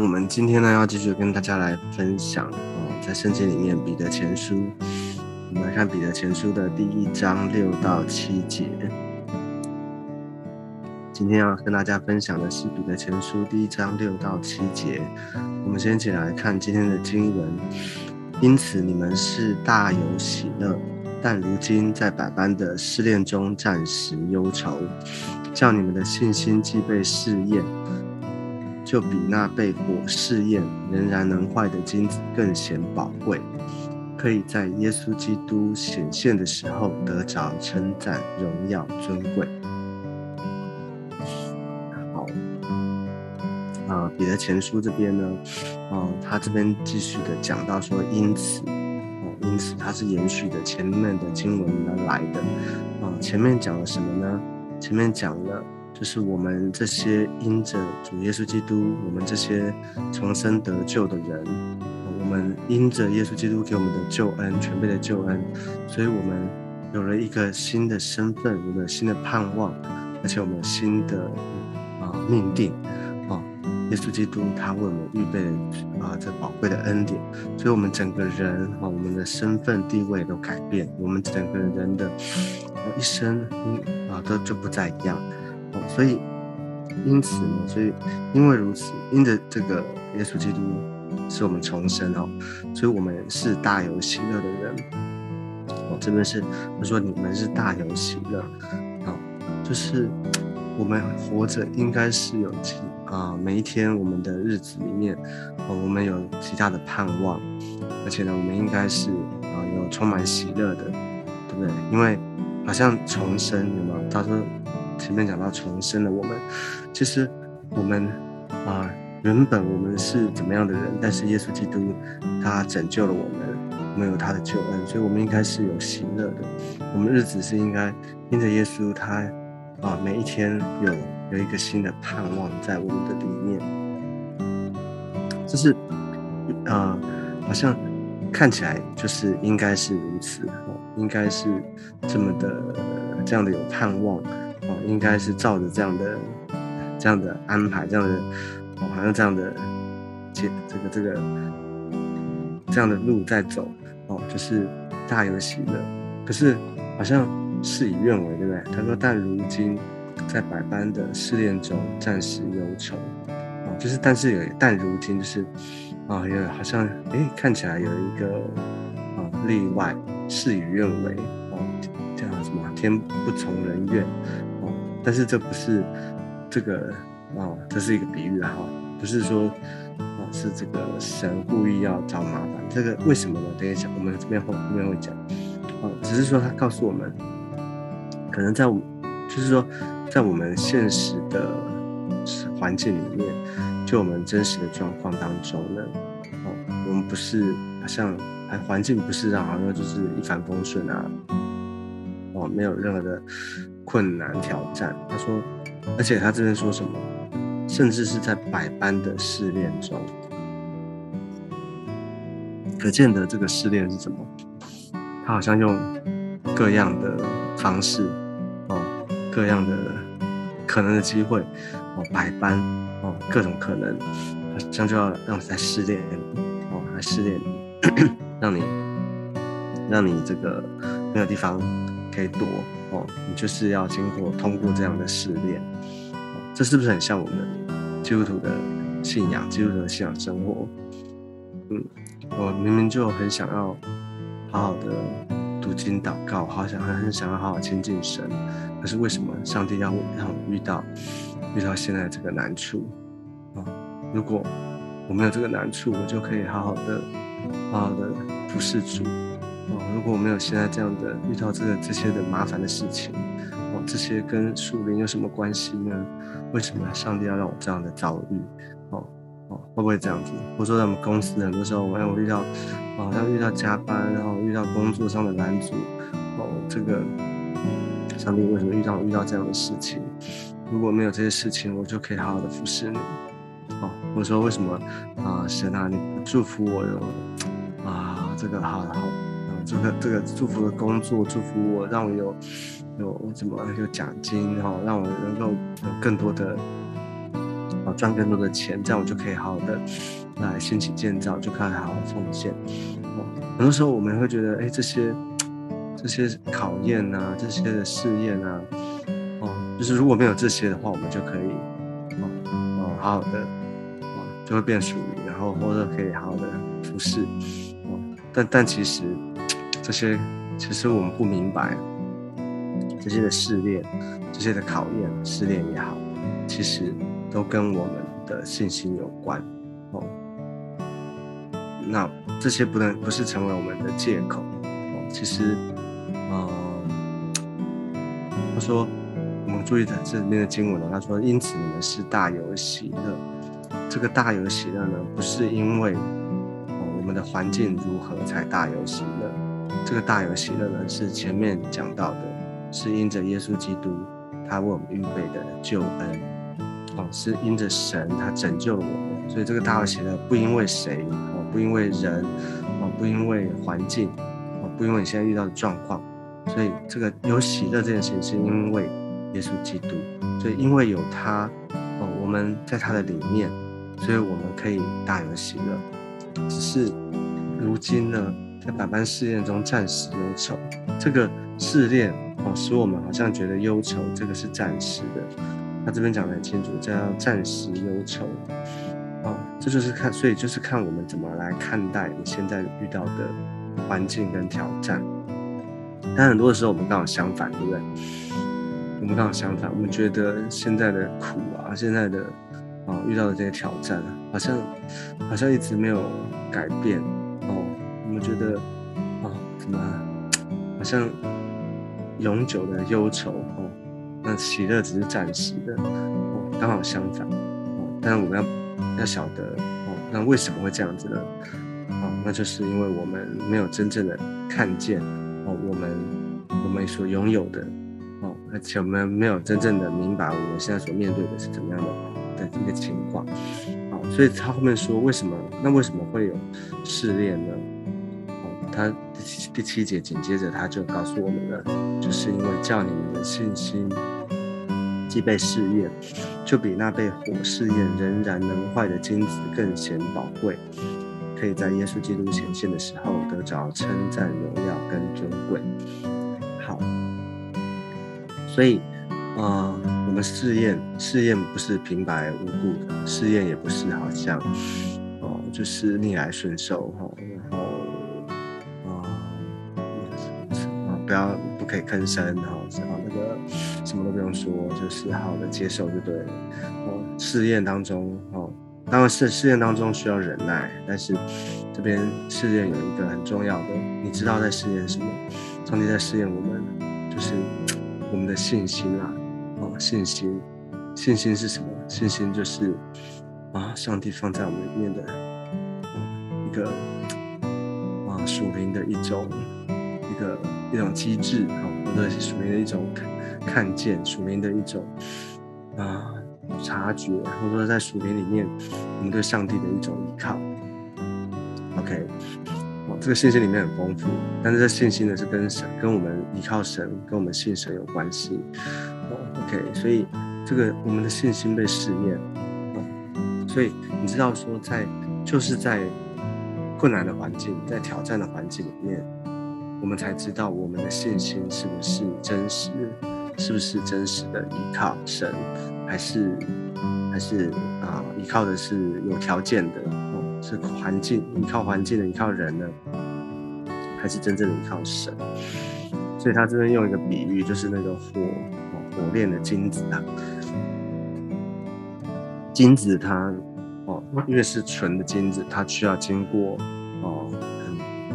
我们今天呢要继续跟大家来分享，哦，在圣经里面彼得前书，我们来看彼得前书的第一章六到七节。今天要跟大家分享的是彼得前书第一章六到七节。我们先一起来看今天的经文。因此你们是大有喜乐，但如今在百般的试炼中暂时忧愁，叫你们的信心既被试验。就比那被火试验仍然能坏的金子更显宝贵，可以在耶稣基督显现的时候得着称赞、荣耀、尊贵。好，啊，彼得前书这边呢，啊，他这边继续的讲到说，因此，哦，因此他是延续的前面的经文而来的，啊，前面讲了什么呢？前面讲了。就是我们这些因着主耶稣基督，我们这些重生得救的人，我们因着耶稣基督给我们的救恩，全备的救恩，所以我们有了一个新的身份，有了新的盼望，而且我们新的啊命定啊，耶稣基督他为我们预备啊这宝贵的恩典，所以我们整个人啊，我们的身份地位都改变，我们整个人的一生啊都就不再一样。哦所以，因此呢，所以因为如此，因着这个耶稣基督是我们重生哦，所以我们是大有喜乐的人。哦，这边是他说你们是大有喜乐，哦，就是我们活着应该是有其啊，每一天我们的日子里面，哦，我们有极大的盼望，而且呢，我们应该是啊有充满喜乐的，对不对？因为好像重生，有没有？他说。前面讲到重生了，我们其实我们啊，原本我们是怎么样的人？但是耶稣基督他拯救了我们，我们有他的救恩，所以我们应该是有喜乐的。我们日子是应该因着耶稣，他啊每一天有有一个新的盼望在我们的里面。就是啊，好像看起来就是应该是如此，应该是这么的这样的有盼望。哦，应该是照着这样的、这样的安排，这样的哦，好像这样的这这个这个这样的路在走哦，就是大有喜乐。可是好像事与愿违，对不对？他说：“但如今在百般的试炼中，暂时忧愁。”哦，就是但是有但如今就是啊，有好像哎，看起来有一个啊例外，事与愿违哦，叫什么？天不从人愿。但是这不是这个啊，这是一个比喻哈，不是说啊是这个神故意要找麻烦。这个为什么呢？等一下我们这边后后面会讲啊，只是说他告诉我们，可能在我就是说在我们现实的环境里面，就我们真实的状况当中呢，哦，我们不是好像哎环境不是让好像就是一帆风顺啊，哦，没有任何的。困难挑战，他说，而且他这边说什么，甚至是在百般的试炼中，可见的这个试炼是什么？他好像用各样的方式，哦，各样的可能的机会，哦，百般，哦，各种可能，好像就要让来试炼，哦，来试炼你，让你，让你这个那个地方可以躲。哦，你就是要经过通过这样的试炼，这是不是很像我们基督徒的信仰、基督徒的信仰生活？嗯，我明明就很想要好好的读经祷告，好想很想要好好亲近神，可是为什么上帝要让我遇到遇到现在这个难处？啊，如果我没有这个难处，我就可以好好的好好的服侍主。哦，如果我没有现在这样的遇到这个这些的麻烦的事情，哦，这些跟树林有什么关系呢？为什么上帝要让我这样的遭遇？哦哦，会不会这样子？或者说，在我们公司很多时候，我让我遇到，好像遇到加班，然后遇到工作上的拦阻，哦，这个上帝为什么遇到遇到这样的事情？如果没有这些事情，我就可以好好的服侍你。哦，我说为什么啊，神啊，你不祝福我哟？啊，这个好好。这个这个祝福的工作，祝福我，让我有有怎么有奖金，然后让我能够有更多的啊，赚更多的钱，这样我就可以好好的来兴起建造，就可以好好奉献。哦，很多时候我们会觉得，哎，这些这些考验啊，这些的试验啊，哦，就是如果没有这些的话，我们就可以，哦哦，好好的，就会变属于，然后或者可以好好的服侍。哦，但但其实这些，其实我们不明白。这些的试炼，这些的考验，试炼也好，其实都跟我们的信心有关哦。那这些不能不是成为我们的借口哦。其实，嗯，他说，我们注意的这里面的经文呢，他说，因此你们是大有喜乐。这个大有喜乐呢，不是因为哦我们的环境如何才大有喜乐，这个大有喜乐呢，是前面讲到的。是因着耶稣基督，他为我们预备的救恩，哦，是因着神他拯救了我们，所以这个大有喜乐不因为谁，哦，不因为人，哦，不因为环境，哦，不因为你现在遇到的状况，所以这个有喜乐这件事情是因为耶稣基督，所以因为有他，哦，我们在他的里面，所以我们可以大有喜乐。只是如今呢，在百般试验中暂时忧愁，这个试炼。哦，使我们好像觉得忧愁，这个是暂时的。他这边讲的很清楚，叫暂时忧愁。哦，这就是看，所以就是看我们怎么来看待你现在遇到的环境跟挑战。但很多的时候，我们刚好相反，对不对？我们刚好相反，我们觉得现在的苦啊，现在的啊遇到的这些挑战，好像好像一直没有改变。我觉得哦，怎么好像？永久的忧愁哦，那喜乐只是暂时的哦，刚好相反哦。但我们要要晓得哦，那为什么会这样子呢？哦，那就是因为我们没有真正的看见哦，我们我们所拥有的哦，而且我们没有真正的明白我们现在所面对的是怎么样的的一个情况。好，所以他后面说为什么？那为什么会有试炼呢？他第七第七节紧接着他就告诉我们了，就是因为叫你们的信心既被试验，就比那被火试验仍然能坏的金子更显宝贵，可以在耶稣基督显现的时候得着称赞、荣耀跟尊贵。好，所以啊，我们试验试验不是平白无故的，试验也不是好像哦，就是逆来顺受哈。不要不可以吭声，然后然后那个什么都不用说，就是好好的接受就对了。哦，试验当中哦，当然是试验当中需要忍耐，但是这边试验有一个很重要的，你知道在试验什么？上帝在试验我们，就是我们的信心啊！哦，信心，信心是什么？信心就是啊，上帝放在我们里面的一个啊属灵的一种的。一种机制啊，或者是属灵的一种看见，属灵的一种啊察觉，或者说在属灵里面，我们对上帝的一种依靠。OK，哦，这个信心里面很丰富，但是这信心呢是跟神、跟我们依靠神、跟我们信神有关系。OK，所以这个我们的信心被试验，所以你知道说，在就是在困难的环境、在挑战的环境里面。我们才知道我们的信心是不是真实，是不是真实的依靠神，还是还是啊依靠的是有条件的哦，是环境依靠环境的依靠人呢，还是真正的依靠神？所以他这边用一个比喻，就是那个火火炼的金子啊，金子它哦，因为是纯的金子，它需要经过。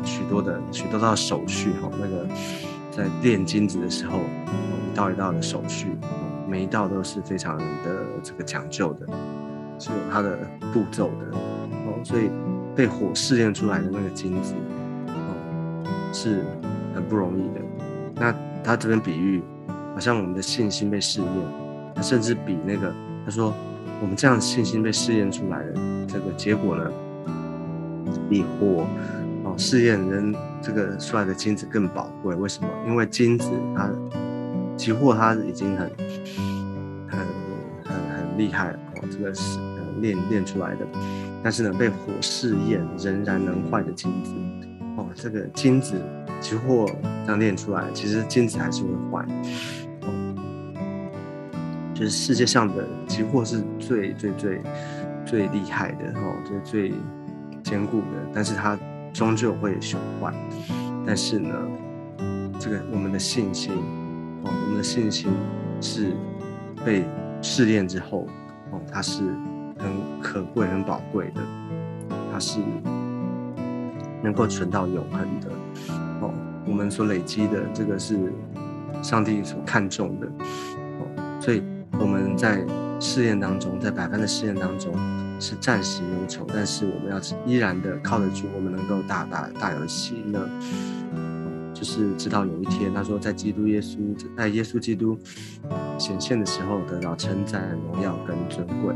许多的许多道手续哈，那个在炼金子的时候，一道一道的手续，每一道都是非常的这个讲究的，是有它的步骤的哦，所以被火试炼出来的那个金子，哦，是很不容易的。那他这边比喻，好像我们的信心被试验，他甚至比那个他说，我们这样信心被试验出来的这个结果呢，比火。试验人这个出来的金子更宝贵，为什么？因为金子它期货它已经很很很很厉害哦，这个是呃炼炼出来的，但是呢，被火试验仍然能坏的金子，哦，这个金子期货这样炼出来，其实金子还是会坏，哦，就是世界上的期货是最最最最厉害的哦，就是最坚固的，但是它终究会朽坏，但是呢，这个我们的信心，哦，我们的信心是被。试炼之后，哦，它是很可贵、很宝贵的，它是能够存到永恒的。哦，我们所累积的这个是上帝所看重的。哦，所以我们在试验当中，在百般的试验当中是暂时忧愁，但是我们要依然的靠得住，我们能够大大大有喜乐。就是直到有一天，他说，在基督耶稣在耶稣基督显现的时候，得到称赞、荣耀跟尊贵。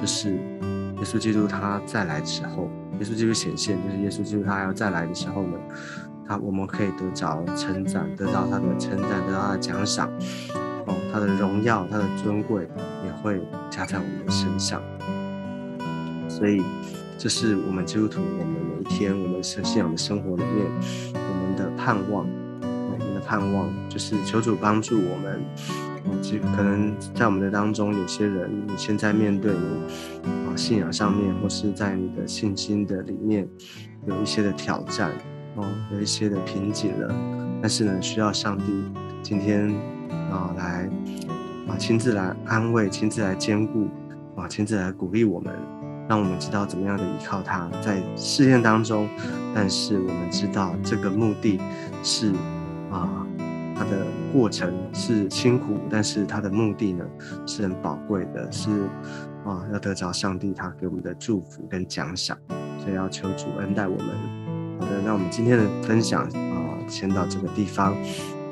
就是耶稣基督他再来的时候，耶稣基督显现，就是耶稣基督他要再来的时候呢，他我们可以得着称赞，得到他的称赞，得到他的奖赏。哦，他的荣耀、他的尊贵也会加在我们的身上。所以，这是我们基督徒，我们每一天我们信仰的生活里面。我们的盼望，我们的盼望就是求主帮助我们。其实可能在我们的当中，有些人你现在面对你啊信仰上面，或是在你的信心的里面有一些的挑战哦，有一些的瓶颈了。但是呢，需要上帝今天啊来啊亲自来安慰，亲自来兼顾啊，亲自来鼓励我们。让我们知道怎么样的依靠他，在试验当中，但是我们知道这个目的是啊，它的过程是辛苦，但是它的目的呢是很宝贵的，是啊，要得着上帝他给我们的祝福跟奖赏，所以要求主恩待我们。好的，那我们今天的分享啊，先到这个地方，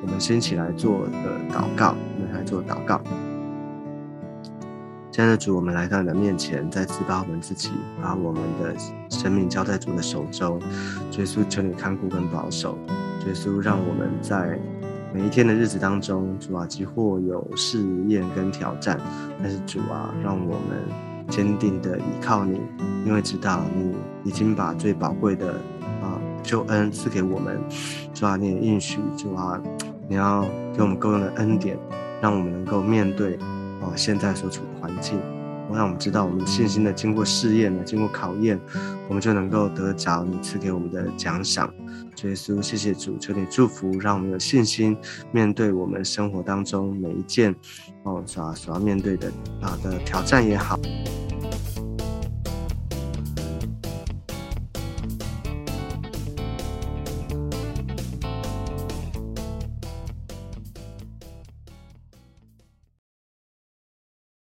我们先起来做个祷告，我们来做祷告。亲爱的主，我们来到你的面前，再次把我们自己，把我们的生命交在主的手中。耶稣，求你看顾跟保守。耶稣，让我们在每一天的日子当中，主啊，即或有试验跟挑战，但是主啊，让我们坚定的依靠你，因为知道你已经把最宝贵的啊救恩赐给我们。主啊，你也应许，主啊，你要给我们够用的恩典，让我们能够面对。哦，现在所处的环境，让我们知道我们信心的经过试验呢，经过考验，我们就能够得着你赐给我们的奖赏。主耶稣，谢谢主，求你祝福，让我们有信心面对我们生活当中每一件哦所所要面对的啊的挑战也好。